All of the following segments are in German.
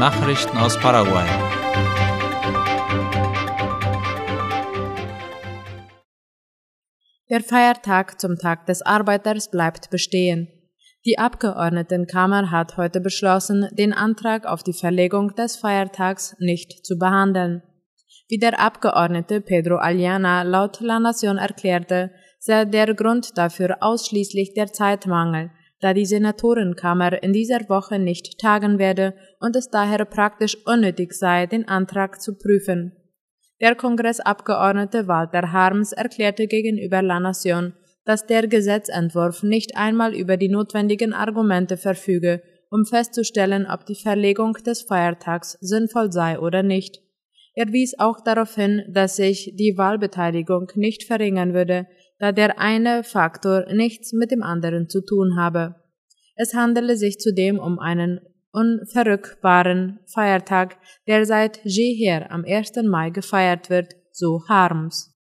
Nachrichten aus Paraguay. Der Feiertag zum Tag des Arbeiters bleibt bestehen. Die Abgeordnetenkammer hat heute beschlossen, den Antrag auf die Verlegung des Feiertags nicht zu behandeln. Wie der Abgeordnete Pedro Aliana laut La Nación erklärte, sei der Grund dafür ausschließlich der Zeitmangel, da die Senatorenkammer in dieser Woche nicht tagen werde und es daher praktisch unnötig sei, den Antrag zu prüfen. Der Kongressabgeordnete Walter Harms erklärte gegenüber La Nación, dass der Gesetzentwurf nicht einmal über die notwendigen Argumente verfüge, um festzustellen, ob die Verlegung des Feiertags sinnvoll sei oder nicht. Er wies auch darauf hin, dass sich die Wahlbeteiligung nicht verringern würde, da der eine Faktor nichts mit dem anderen zu tun habe. Es handele sich zudem um einen unverrückbaren Feiertag, der seit jeher am 1. Mai gefeiert wird, so Harms.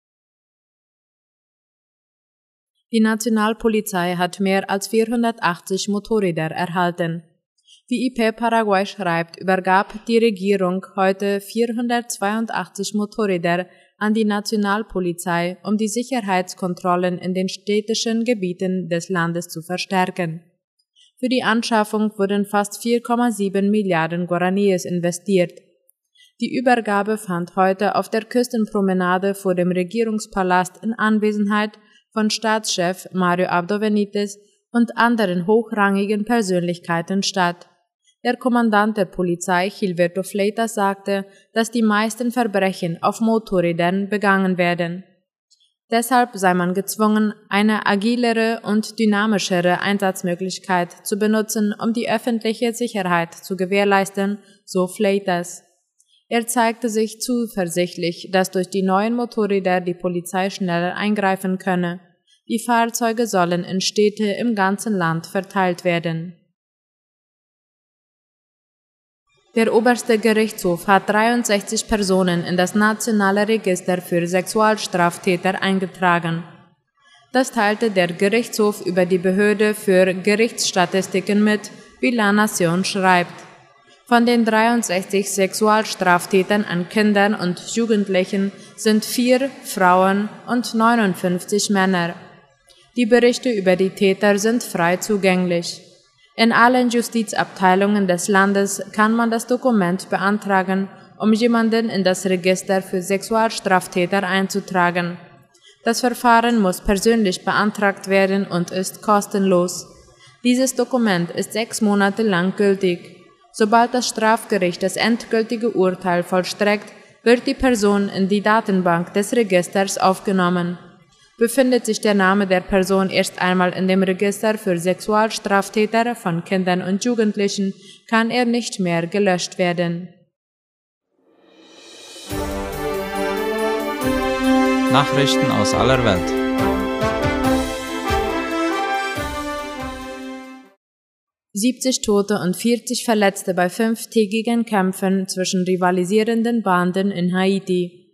Die Nationalpolizei hat mehr als 480 Motorräder erhalten. Wie IP Paraguay schreibt, übergab die Regierung heute 482 Motorräder an die Nationalpolizei, um die Sicherheitskontrollen in den städtischen Gebieten des Landes zu verstärken. Für die Anschaffung wurden fast 4,7 Milliarden Guaraníes investiert. Die Übergabe fand heute auf der Küstenpromenade vor dem Regierungspalast in Anwesenheit von Staatschef Mario Abdo Benitez und anderen hochrangigen Persönlichkeiten statt. Der Kommandant der Polizei Gilberto Fleitas sagte, dass die meisten Verbrechen auf Motorrädern begangen werden. Deshalb sei man gezwungen, eine agilere und dynamischere Einsatzmöglichkeit zu benutzen, um die öffentliche Sicherheit zu gewährleisten, so Fleitas. Er zeigte sich zuversichtlich, dass durch die neuen Motorräder die Polizei schneller eingreifen könne. Die Fahrzeuge sollen in Städte im ganzen Land verteilt werden. Der oberste Gerichtshof hat 63 Personen in das nationale Register für Sexualstraftäter eingetragen. Das teilte der Gerichtshof über die Behörde für Gerichtsstatistiken mit, wie La Nation schreibt. Von den 63 Sexualstraftätern an Kindern und Jugendlichen sind vier Frauen und 59 Männer. Die Berichte über die Täter sind frei zugänglich. In allen Justizabteilungen des Landes kann man das Dokument beantragen, um jemanden in das Register für Sexualstraftäter einzutragen. Das Verfahren muss persönlich beantragt werden und ist kostenlos. Dieses Dokument ist sechs Monate lang gültig. Sobald das Strafgericht das endgültige Urteil vollstreckt, wird die Person in die Datenbank des Registers aufgenommen. Befindet sich der Name der Person erst einmal in dem Register für Sexualstraftäter von Kindern und Jugendlichen, kann er nicht mehr gelöscht werden. Nachrichten aus aller Welt. »70 Tote und 40 Verletzte bei fünftägigen Kämpfen zwischen rivalisierenden Banden in Haiti«,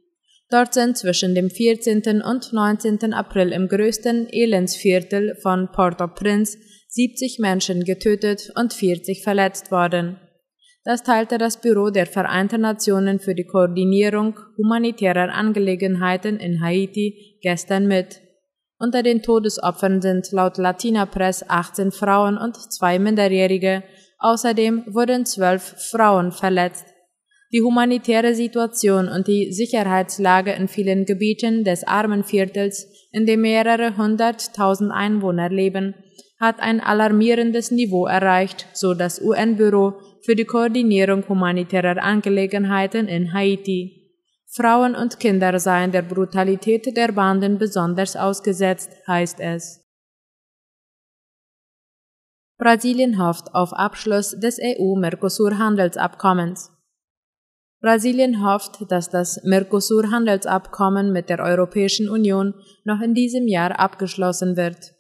Dort sind zwischen dem 14. und 19. April im größten Elendsviertel von Port-au-Prince 70 Menschen getötet und 40 verletzt worden. Das teilte das Büro der Vereinten Nationen für die Koordinierung humanitärer Angelegenheiten in Haiti gestern mit. Unter den Todesopfern sind laut Latina Press 18 Frauen und zwei Minderjährige, außerdem wurden zwölf Frauen verletzt. Die humanitäre Situation und die Sicherheitslage in vielen Gebieten des Armenviertels, in dem mehrere hunderttausend Einwohner leben, hat ein alarmierendes Niveau erreicht, so das UN-Büro für die Koordinierung humanitärer Angelegenheiten in Haiti. Frauen und Kinder seien der Brutalität der Banden besonders ausgesetzt, heißt es. Brasilien hofft auf Abschluss des EU-Mercosur-Handelsabkommens. Brasilien hofft, dass das Mercosur-Handelsabkommen mit der Europäischen Union noch in diesem Jahr abgeschlossen wird.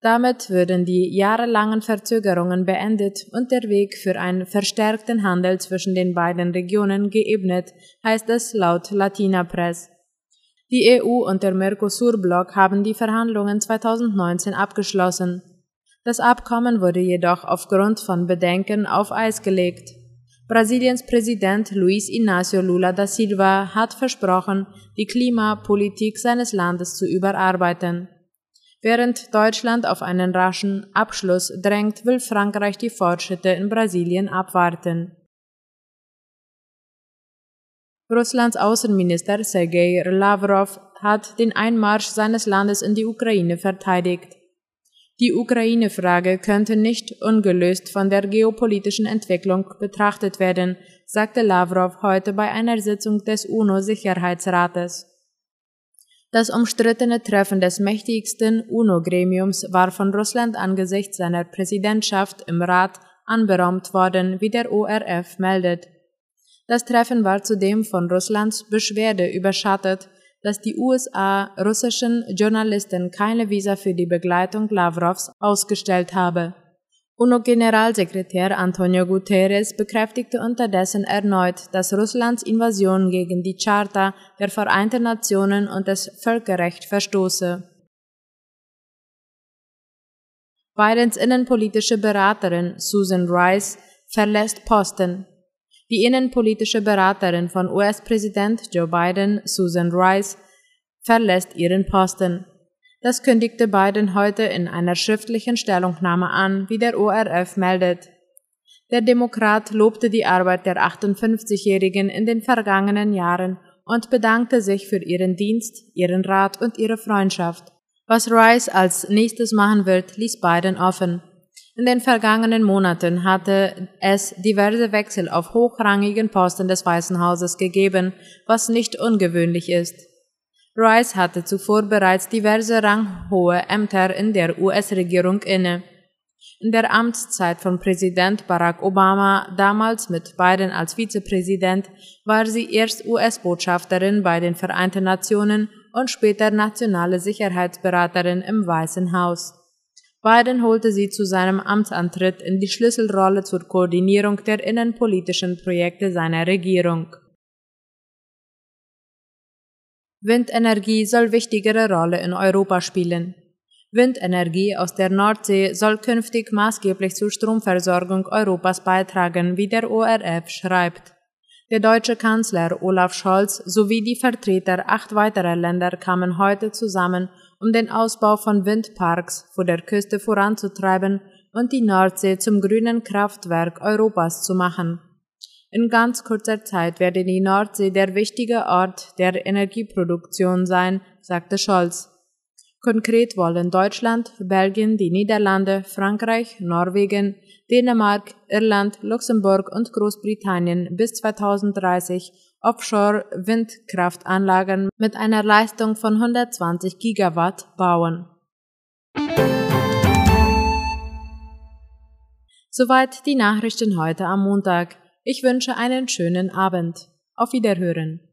Damit würden die jahrelangen Verzögerungen beendet und der Weg für einen verstärkten Handel zwischen den beiden Regionen geebnet, heißt es laut Latina Press. Die EU und der Mercosur-Block haben die Verhandlungen 2019 abgeschlossen. Das Abkommen wurde jedoch aufgrund von Bedenken auf Eis gelegt. Brasiliens Präsident Luiz Inácio Lula da Silva hat versprochen, die Klimapolitik seines Landes zu überarbeiten. Während Deutschland auf einen raschen Abschluss drängt, will Frankreich die Fortschritte in Brasilien abwarten. Russlands Außenminister Sergei Lavrov hat den Einmarsch seines Landes in die Ukraine verteidigt. Die Ukraine-Frage könnte nicht ungelöst von der geopolitischen Entwicklung betrachtet werden, sagte Lavrov heute bei einer Sitzung des UNO-Sicherheitsrates. Das umstrittene Treffen des mächtigsten UNO-Gremiums war von Russland angesichts seiner Präsidentschaft im Rat anberaumt worden, wie der ORF meldet. Das Treffen war zudem von Russlands Beschwerde überschattet, dass die USA russischen Journalisten keine Visa für die Begleitung Lavrovs ausgestellt habe. UNO-Generalsekretär Antonio Guterres bekräftigte unterdessen erneut, dass Russlands Invasion gegen die Charta der Vereinten Nationen und das Völkerrecht verstoße. Bidens innenpolitische Beraterin Susan Rice verlässt Posten. Die innenpolitische Beraterin von US-Präsident Joe Biden, Susan Rice, verlässt ihren Posten. Das kündigte Biden heute in einer schriftlichen Stellungnahme an, wie der ORF meldet. Der Demokrat lobte die Arbeit der 58-Jährigen in den vergangenen Jahren und bedankte sich für ihren Dienst, ihren Rat und ihre Freundschaft. Was Rice als nächstes machen wird, ließ Biden offen. In den vergangenen Monaten hatte es diverse Wechsel auf hochrangigen Posten des Weißen Hauses gegeben, was nicht ungewöhnlich ist. Rice hatte zuvor bereits diverse ranghohe Ämter in der US-Regierung inne. In der Amtszeit von Präsident Barack Obama, damals mit Biden als Vizepräsident, war sie erst US-Botschafterin bei den Vereinten Nationen und später nationale Sicherheitsberaterin im Weißen Haus. Biden holte sie zu seinem Amtsantritt in die Schlüsselrolle zur Koordinierung der innenpolitischen Projekte seiner Regierung. Windenergie soll wichtigere Rolle in Europa spielen. Windenergie aus der Nordsee soll künftig maßgeblich zur Stromversorgung Europas beitragen, wie der ORF schreibt. Der deutsche Kanzler Olaf Scholz sowie die Vertreter acht weiterer Länder kamen heute zusammen, um den Ausbau von Windparks vor der Küste voranzutreiben und die Nordsee zum grünen Kraftwerk Europas zu machen. In ganz kurzer Zeit werde die Nordsee der wichtige Ort der Energieproduktion sein, sagte Scholz. Konkret wollen Deutschland, Belgien, die Niederlande, Frankreich, Norwegen, Dänemark, Irland, Luxemburg und Großbritannien bis 2030 Offshore-Windkraftanlagen mit einer Leistung von 120 Gigawatt bauen. Soweit die Nachrichten heute am Montag. Ich wünsche einen schönen Abend. Auf Wiederhören.